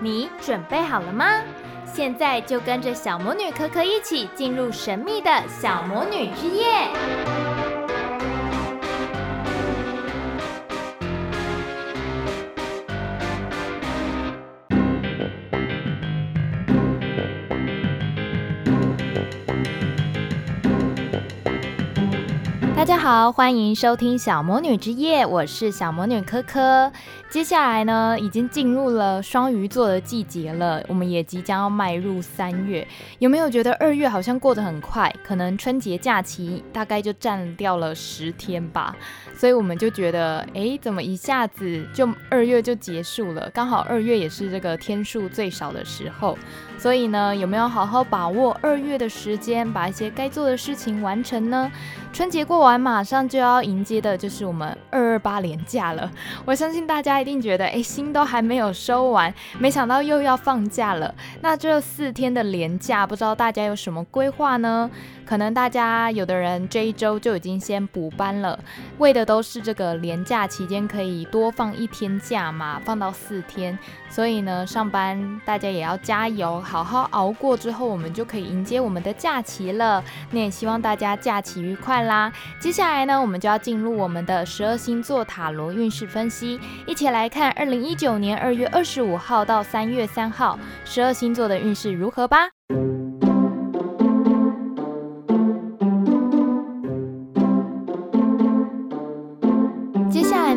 你准备好了吗？现在就跟着小魔女可可一起进入神秘的小魔女之夜。好，欢迎收听小魔女之夜，我是小魔女科科。接下来呢，已经进入了双鱼座的季节了，我们也即将要迈入三月。有没有觉得二月好像过得很快？可能春节假期大概就占掉了十天吧，所以我们就觉得，哎，怎么一下子就二月就结束了？刚好二月也是这个天数最少的时候，所以呢，有没有好好把握二月的时间，把一些该做的事情完成呢？春节过完，马上就要迎接的就是我们二二八连假了。我相信大家。一定觉得哎，心都还没有收完，没想到又要放假了。那这四天的连假，不知道大家有什么规划呢？可能大家有的人这一周就已经先补班了，为的都是这个连假期间可以多放一天假嘛，放到四天。所以呢，上班大家也要加油，好好熬过之后，我们就可以迎接我们的假期了。那也希望大家假期愉快啦。接下来呢，我们就要进入我们的十二星座塔罗运势分析，一起来看二零一九年二月二十五号到三月三号十二星座的运势如何吧。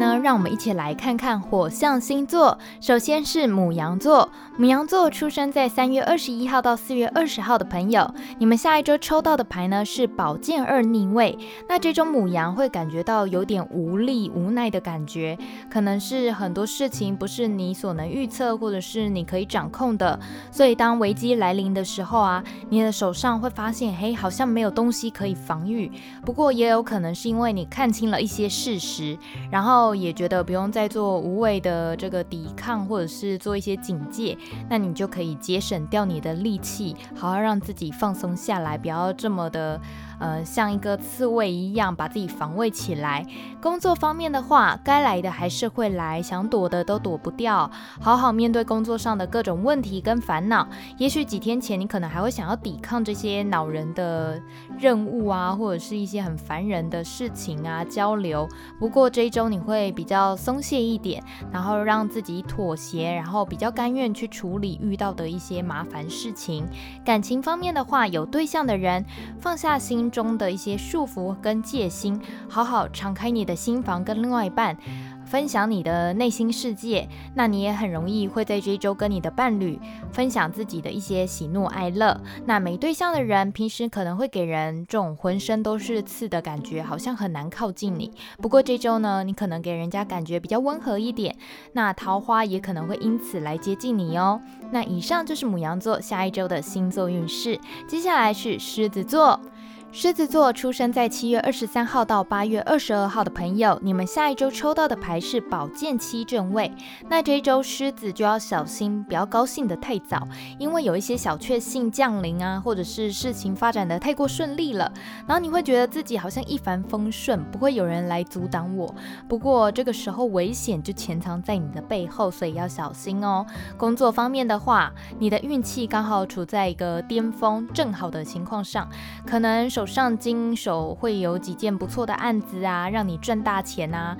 那让我们一起来看看火象星座。首先是母羊座，母羊座出生在三月二十一号到四月二十号的朋友，你们下一周抽到的牌呢是宝剑二逆位。那这种母羊会感觉到有点无力、无奈的感觉，可能是很多事情不是你所能预测，或者是你可以掌控的。所以当危机来临的时候啊，你的手上会发现，嘿，好像没有东西可以防御。不过也有可能是因为你看清了一些事实，然后也。觉得不用再做无谓的这个抵抗，或者是做一些警戒，那你就可以节省掉你的力气，好好让自己放松下来，不要这么的。呃，像一个刺猬一样把自己防卫起来。工作方面的话，该来的还是会来，想躲的都躲不掉。好好面对工作上的各种问题跟烦恼。也许几天前你可能还会想要抵抗这些恼人的任务啊，或者是一些很烦人的事情啊，交流。不过这一周你会比较松懈一点，然后让自己妥协，然后比较甘愿去处理遇到的一些麻烦事情。感情方面的话，有对象的人放下心中的一些束缚跟戒心，好好敞开你的心房，跟另外一半分享你的内心世界。那你也很容易会在这一周跟你的伴侣分享自己的一些喜怒哀乐。那没对象的人，平时可能会给人这种浑身都是刺的感觉，好像很难靠近你。不过这周呢，你可能给人家感觉比较温和一点，那桃花也可能会因此来接近你哦。那以上就是牡羊座下一周的星座运势，接下来是狮子座。狮子座出生在七月二十三号到八月二十二号的朋友，你们下一周抽到的牌是宝剑七正位。那这一周狮子就要小心，不要高兴得太早，因为有一些小确幸降临啊，或者是事情发展的太过顺利了，然后你会觉得自己好像一帆风顺，不会有人来阻挡我。不过这个时候危险就潜藏在你的背后，所以要小心哦。工作方面的话，你的运气刚好处在一个巅峰正好的情况上，可能手上经手会有几件不错的案子啊，让你赚大钱啊，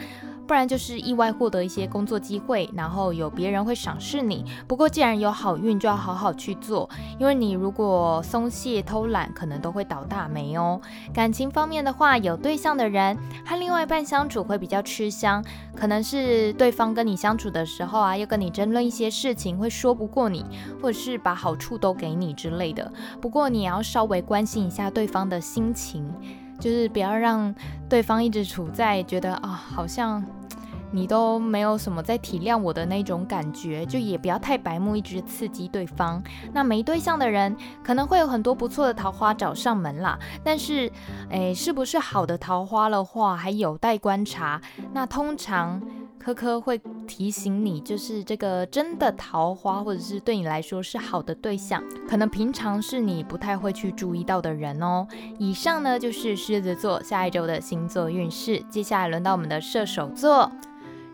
不然就是意外获得一些工作机会，然后有别人会赏识你。不过既然有好运，就要好好去做，因为你如果松懈偷懒，可能都会倒大霉哦。感情方面的话，有对象的人和另外一半相处会比较吃香，可能是对方跟你相处的时候啊，要跟你争论一些事情，会说不过你，或者是把好处都给你之类的。不过你也要稍微关心一下对方的心情，就是不要让对方一直处在觉得啊，好像你都没有什么在体谅我的那种感觉，就也不要太白目，一直刺激对方。那没对象的人可能会有很多不错的桃花找上门啦，但是，诶，是不是好的桃花的话，还有待观察。那通常。科科会提醒你，就是这个真的桃花，或者是对你来说是好的对象，可能平常是你不太会去注意到的人哦。以上呢就是狮子座下一周的星座运势，接下来轮到我们的射手座。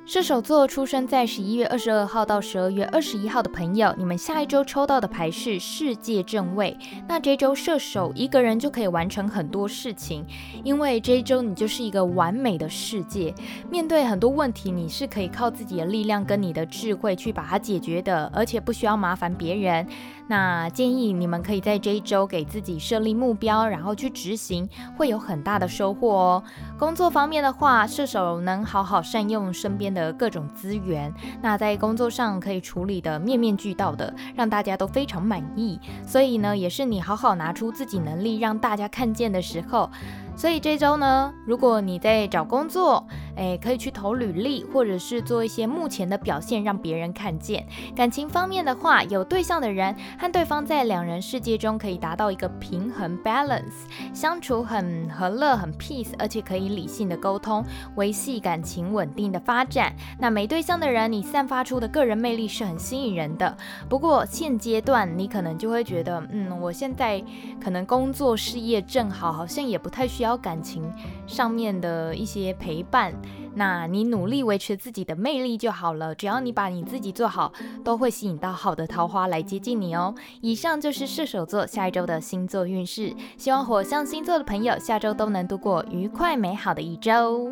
射手座出生在十一月二十二号到十二月二十一号的朋友，你们下一周抽到的牌是世界正位。那这周射手一个人就可以完成很多事情，因为这一周你就是一个完美的世界。面对很多问题，你是可以靠自己的力量跟你的智慧去把它解决的，而且不需要麻烦别人。那建议你们可以在这一周给自己设立目标，然后去执行，会有很大的收获哦。工作方面的话，射手能好好善用身边的各种资源，那在工作上可以处理得面面俱到的，让大家都非常满意。所以呢，也是你好好拿出自己能力让大家看见的时候。所以这周呢，如果你在找工作，诶，可以去投履历，或者是做一些目前的表现，让别人看见。感情方面的话，有对象的人和对方在两人世界中可以达到一个平衡 （balance），相处很和乐、很 peace，而且可以理性的沟通，维系感情稳定的发展。那没对象的人，你散发出的个人魅力是很吸引人的。不过现阶段你可能就会觉得，嗯，我现在可能工作事业正好，好像也不太需要。感情上面的一些陪伴，那你努力维持自己的魅力就好了。只要你把你自己做好，都会吸引到好的桃花来接近你哦。以上就是射手座下一周的星座运势，希望火象星座的朋友下周都能度过愉快美好的一周。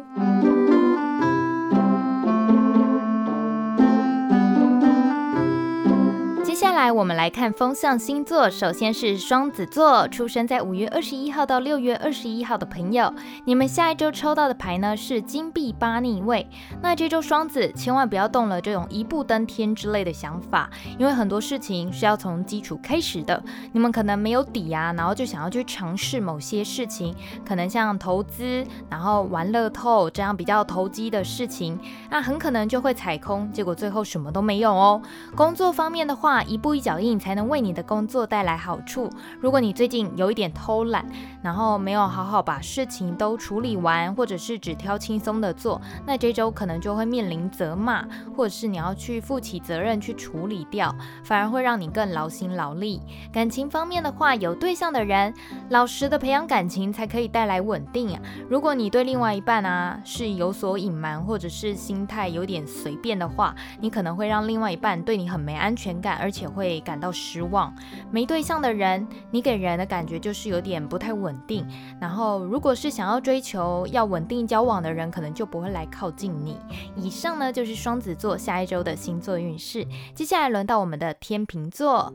来我们来看风象星座，首先是双子座，出生在五月二十一号到六月二十一号的朋友，你们下一周抽到的牌呢是金币八逆位。那这周双子千万不要动了这种一步登天之类的想法，因为很多事情是要从基础开始的。你们可能没有底啊，然后就想要去尝试某些事情，可能像投资，然后玩乐透这样比较投机的事情，那很可能就会踩空，结果最后什么都没有哦。工作方面的话，一步一脚印才能为你的工作带来好处。如果你最近有一点偷懒，然后没有好好把事情都处理完，或者是只挑轻松的做，那这周可能就会面临责骂，或者是你要去负起责任去处理掉，反而会让你更劳心劳力。感情方面的话，有对象的人，老实的培养感情才可以带来稳定啊。如果你对另外一半啊是有所隐瞒，或者是心态有点随便的话，你可能会让另外一半对你很没安全感，而且会感到失望。没对象的人，你给人的感觉就是有点不太稳定。然后，如果是想要追求要稳定交往的人，可能就不会来靠近你。以上呢就是双子座下一周的星座运势。接下来轮到我们的天秤座。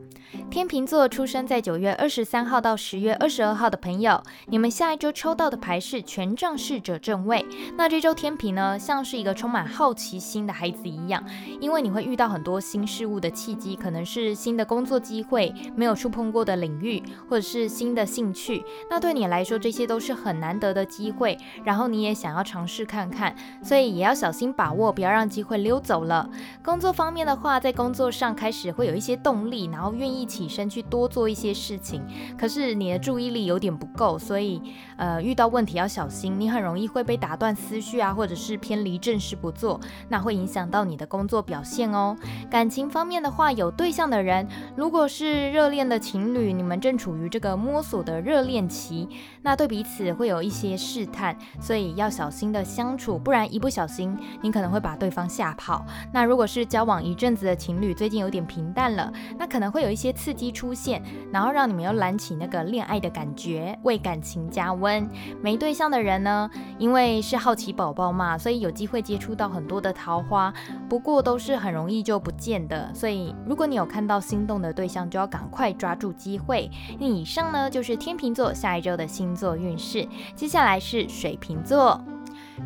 天秤座出生在九月二十三号到十月二十二号的朋友，你们下一周抽到的牌是权杖侍者正位。那这周天平呢，像是一个充满好奇心的孩子一样，因为你会遇到很多新事物的契机，可能。是新的工作机会，没有触碰过的领域，或者是新的兴趣，那对你来说这些都是很难得的机会，然后你也想要尝试看看，所以也要小心把握，不要让机会溜走了。工作方面的话，在工作上开始会有一些动力，然后愿意起身去多做一些事情，可是你的注意力有点不够，所以呃遇到问题要小心，你很容易会被打断思绪啊，或者是偏离正事不做，那会影响到你的工作表现哦。感情方面的话，有对象。的人，如果是热恋的情侣，你们正处于这个摸索的热恋期，那对彼此会有一些试探，所以要小心的相处，不然一不小心，你可能会把对方吓跑。那如果是交往一阵子的情侣，最近有点平淡了，那可能会有一些刺激出现，然后让你们又燃起那个恋爱的感觉，为感情加温。没对象的人呢，因为是好奇宝宝嘛，所以有机会接触到很多的桃花，不过都是很容易就不见的。所以如果你有看看到心动的对象，就要赶快抓住机会。那以上呢，就是天秤座下一周的星座运势。接下来是水瓶座。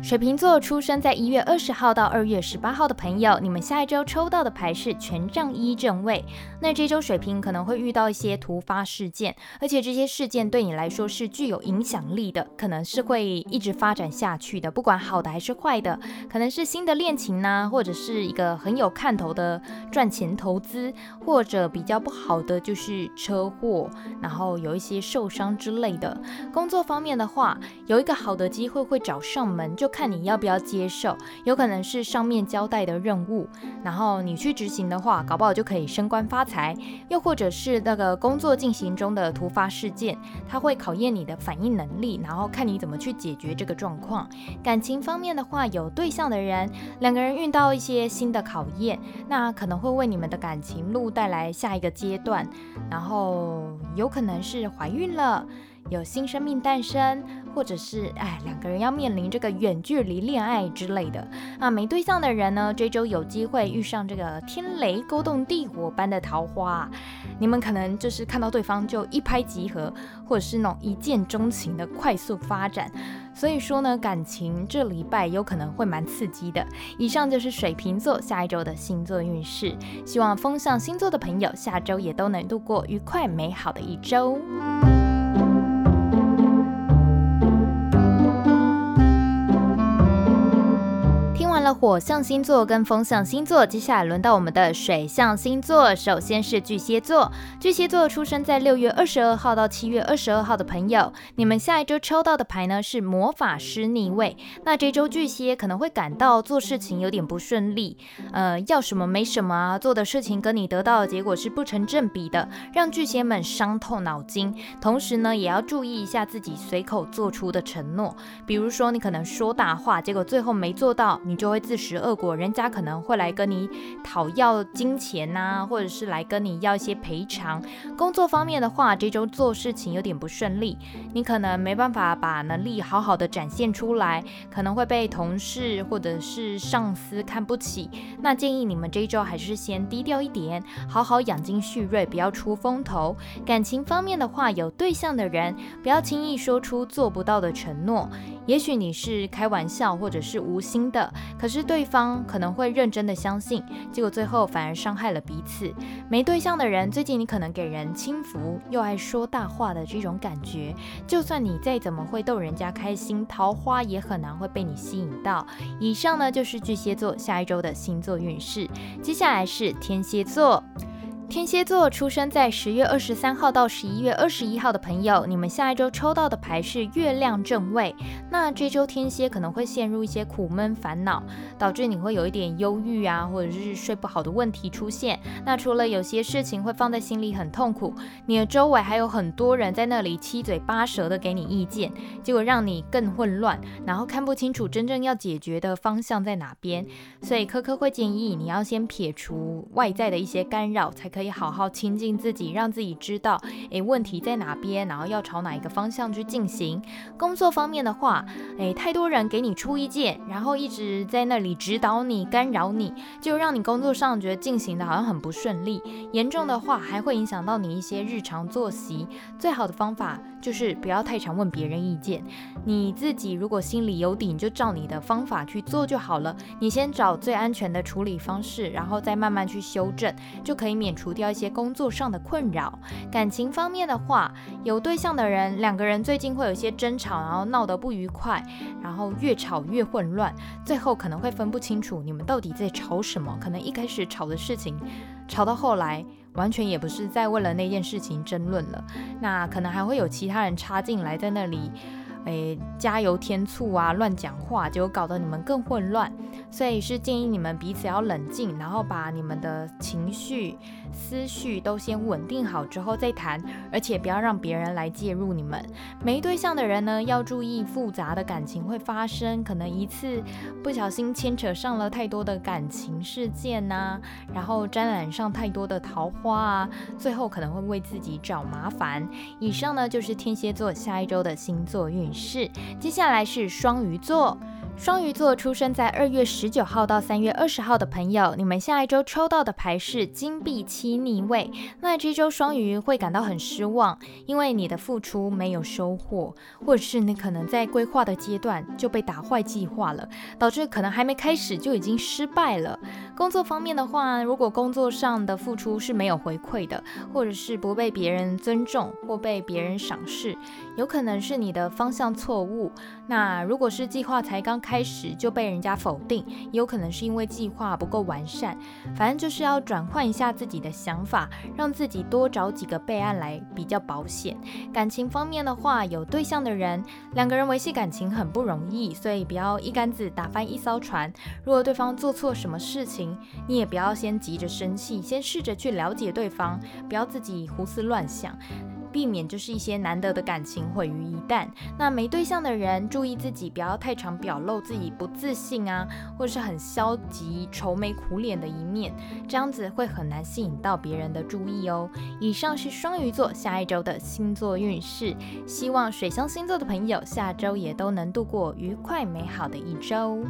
水瓶座出生在一月二十号到二月十八号的朋友，你们下一周抽到的牌是权杖一正位。那这周水瓶可能会遇到一些突发事件，而且这些事件对你来说是具有影响力的，可能是会一直发展下去的，不管好的还是坏的，可能是新的恋情呢，或者是一个很有看头的赚钱投资，或者比较不好的就是车祸，然后有一些受伤之类的。工作方面的话，有一个好的机会会找上门。就就看你要不要接受。有可能是上面交代的任务，然后你去执行的话，搞不好就可以升官发财。又或者是那个工作进行中的突发事件，它会考验你的反应能力，然后看你怎么去解决这个状况。感情方面的话，有对象的人，两个人遇到一些新的考验，那可能会为你们的感情路带来下一个阶段，然后有可能是怀孕了。有新生命诞生，或者是哎，两个人要面临这个远距离恋爱之类的啊。没对象的人呢，这周有机会遇上这个天雷勾动地火般的桃花，你们可能就是看到对方就一拍即合，或者是那种一见钟情的快速发展。所以说呢，感情这礼拜有可能会蛮刺激的。以上就是水瓶座下一周的星座运势，希望风象星座的朋友下周也都能度过愉快美好的一周。火象星座跟风象星座，接下来轮到我们的水象星座。首先是巨蟹座，巨蟹座出生在六月二十二号到七月二十二号的朋友，你们下一周抽到的牌呢是魔法师逆位。那这周巨蟹可能会感到做事情有点不顺利，呃，要什么没什么啊，做的事情跟你得到的结果是不成正比的，让巨蟹们伤透脑筋。同时呢，也要注意一下自己随口做出的承诺，比如说你可能说大话，结果最后没做到，你就会。自食恶果，人家可能会来跟你讨要金钱呐、啊，或者是来跟你要一些赔偿。工作方面的话，这周做事情有点不顺利，你可能没办法把能力好好的展现出来，可能会被同事或者是上司看不起。那建议你们这周还是先低调一点，好好养精蓄锐，不要出风头。感情方面的话，有对象的人不要轻易说出做不到的承诺，也许你是开玩笑或者是无心的。可是对方可能会认真的相信，结果最后反而伤害了彼此。没对象的人，最近你可能给人轻浮又爱说大话的这种感觉，就算你再怎么会逗人家开心，桃花也很难会被你吸引到。以上呢就是巨蟹座下一周的星座运势，接下来是天蝎座。天蝎座出生在十月二十三号到十一月二十一号的朋友，你们下一周抽到的牌是月亮正位。那这周天蝎可能会陷入一些苦闷烦恼，导致你会有一点忧郁啊，或者是睡不好的问题出现。那除了有些事情会放在心里很痛苦，你的周围还有很多人在那里七嘴八舌的给你意见，结果让你更混乱，然后看不清楚真正要解决的方向在哪边。所以科科会建议你要先撇除外在的一些干扰，才。可以好好亲近自己，让自己知道，诶，问题在哪边，然后要朝哪一个方向去进行。工作方面的话，诶，太多人给你出意见，然后一直在那里指导你、干扰你，就让你工作上觉得进行的好像很不顺利。严重的话，还会影响到你一些日常作息。最好的方法就是不要太常问别人意见，你自己如果心里有底，你就照你的方法去做就好了。你先找最安全的处理方式，然后再慢慢去修正，就可以免除。除掉一些工作上的困扰，感情方面的话，有对象的人，两个人最近会有一些争吵，然后闹得不愉快，然后越吵越混乱，最后可能会分不清楚你们到底在吵什么。可能一开始吵的事情，吵到后来完全也不是在为了那件事情争论了，那可能还会有其他人插进来，在那里。诶，加油添醋啊，乱讲话，结果搞得你们更混乱。所以是建议你们彼此要冷静，然后把你们的情绪、思绪都先稳定好之后再谈，而且不要让别人来介入你们。没对象的人呢，要注意复杂的感情会发生，可能一次不小心牵扯上了太多的感情事件呐、啊，然后沾染上太多的桃花啊，最后可能会为自己找麻烦。以上呢就是天蝎座下一周的星座运是，接下来是双鱼座。双鱼座出生在二月十九号到三月二十号的朋友，你们下一周抽到的牌是金币七逆位。那这周双鱼会感到很失望，因为你的付出没有收获，或者是你可能在规划的阶段就被打坏计划了，导致可能还没开始就已经失败了。工作方面的话，如果工作上的付出是没有回馈的，或者是不被别人尊重或被别人赏识，有可能是你的方向错误。那如果是计划才刚开始就被人家否定，也有可能是因为计划不够完善。反正就是要转换一下自己的想法，让自己多找几个备案来比较保险。感情方面的话，有对象的人，两个人维系感情很不容易，所以不要一竿子打翻一艘船。如果对方做错什么事情，你也不要先急着生气，先试着去了解对方，不要自己胡思乱想。避免就是一些难得的感情毁于一旦。那没对象的人，注意自己不要太常表露自己不自信啊，或是很消极、愁眉苦脸的一面，这样子会很难吸引到别人的注意哦。以上是双鱼座下一周的星座运势，希望水象星座的朋友下周也都能度过愉快美好的一周。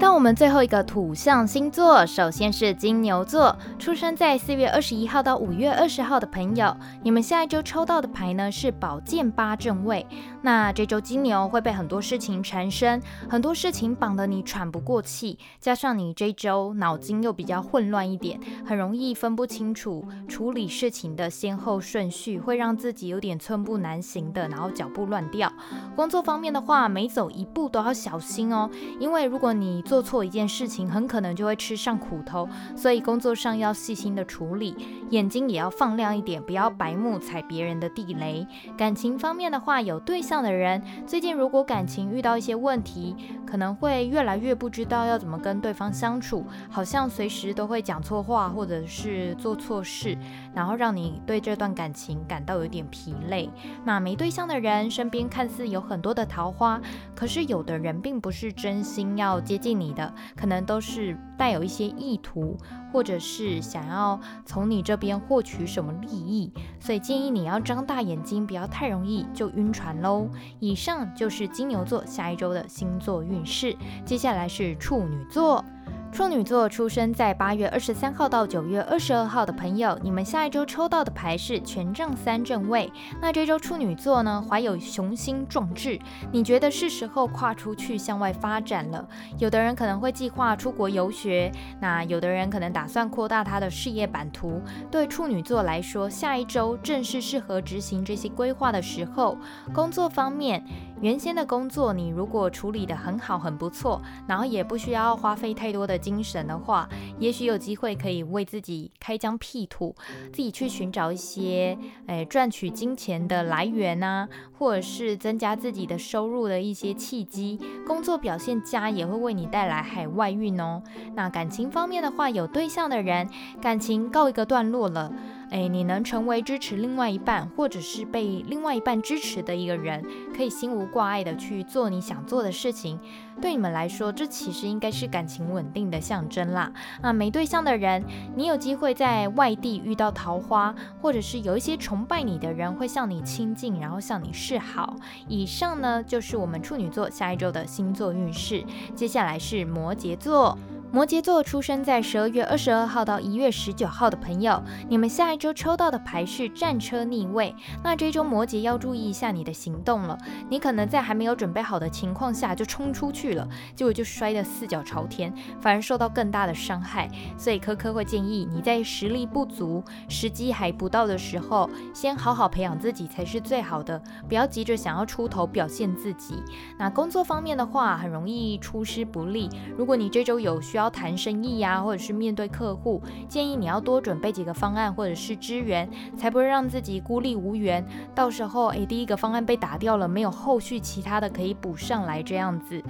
到我们最后一个土象星座，首先是金牛座，出生在四月二十一号到五月二十号的朋友，你们下一周抽到的牌呢是宝剑八正位。那这周金牛会被很多事情缠身，很多事情绑得你喘不过气，加上你这周脑筋又比较混乱一点，很容易分不清楚处理事情的先后顺序，会让自己有点寸步难行的，然后脚步乱掉。工作方面的话，每走一步都要小心哦，因为如果你做错一件事情，很可能就会吃上苦头，所以工作上要细心的处理，眼睛也要放亮一点，不要白目踩别人的地雷。感情方面的话，有对象的人，最近如果感情遇到一些问题，可能会越来越不知道要怎么跟对方相处，好像随时都会讲错话或者是做错事，然后让你对这段感情感到有点疲累。那没对象的人，身边看似有很多的桃花，可是有的人并不是真心要接近你的可能都是带有一些意图，或者是想要从你这边获取什么利益，所以建议你要张大眼睛，不要太容易就晕船喽。以上就是金牛座下一周的星座运势，接下来是处女座。处女座出生在八月二十三号到九月二十二号的朋友，你们下一周抽到的牌是权杖三正位。那这周处女座呢，怀有雄心壮志，你觉得是时候跨出去向外发展了。有的人可能会计划出国游学，那有的人可能打算扩大他的事业版图。对处女座来说，下一周正是适合执行这些规划的时候。工作方面，原先的工作你如果处理得很好，很不错，然后也不需要花费太多的。精神的话，也许有机会可以为自己开疆辟土，自己去寻找一些诶赚取金钱的来源啊，或者是增加自己的收入的一些契机。工作表现佳也会为你带来海外运哦。那感情方面的话，有对象的人，感情告一个段落了。诶，你能成为支持另外一半，或者是被另外一半支持的一个人，可以心无挂碍的去做你想做的事情。对你们来说，这其实应该是感情稳定的象征啦。啊，没对象的人，你有机会在外地遇到桃花，或者是有一些崇拜你的人会向你亲近，然后向你示好。以上呢，就是我们处女座下一周的星座运势。接下来是摩羯座。摩羯座出生在十二月二十二号到一月十九号的朋友，你们下一周抽到的牌是战车逆位。那这周摩羯要注意一下你的行动了，你可能在还没有准备好的情况下就冲出去了，结果就摔得四脚朝天，反而受到更大的伤害。所以科科会建议你在实力不足、时机还不到的时候，先好好培养自己才是最好的，不要急着想要出头表现自己。那工作方面的话，很容易出师不利。如果你这周有需要，要谈生意呀，或者是面对客户，建议你要多准备几个方案或者是支援，才不会让自己孤立无援。到时候，诶，第一个方案被打掉了，没有后续其他的可以补上来，这样子。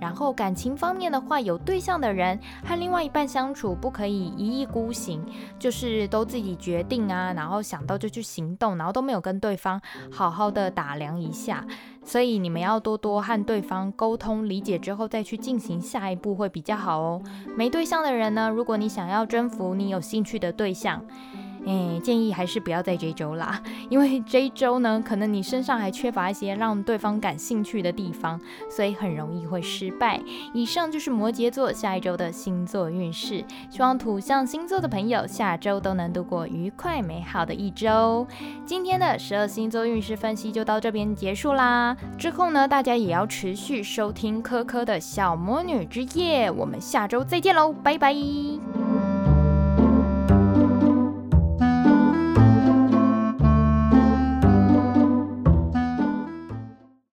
然后感情方面的话，有对象的人和另外一半相处不可以一意孤行，就是都自己决定啊，然后想到就去行动，然后都没有跟对方好好的打量一下。所以你们要多多和对方沟通理解之后再去进行下一步会比较好哦。没对象的人呢，如果你想要征服你有兴趣的对象，诶，建议还是不要在这周啦，因为这一周呢，可能你身上还缺乏一些让对方感兴趣的地方，所以很容易会失败。以上就是摩羯座下一周的星座运势，希望土象星座的朋友下周都能度过愉快美好的一周。今天的十二星座运势分析就到这边结束啦，之后呢，大家也要持续收听科科的小魔女之夜，我们下周再见喽，拜拜。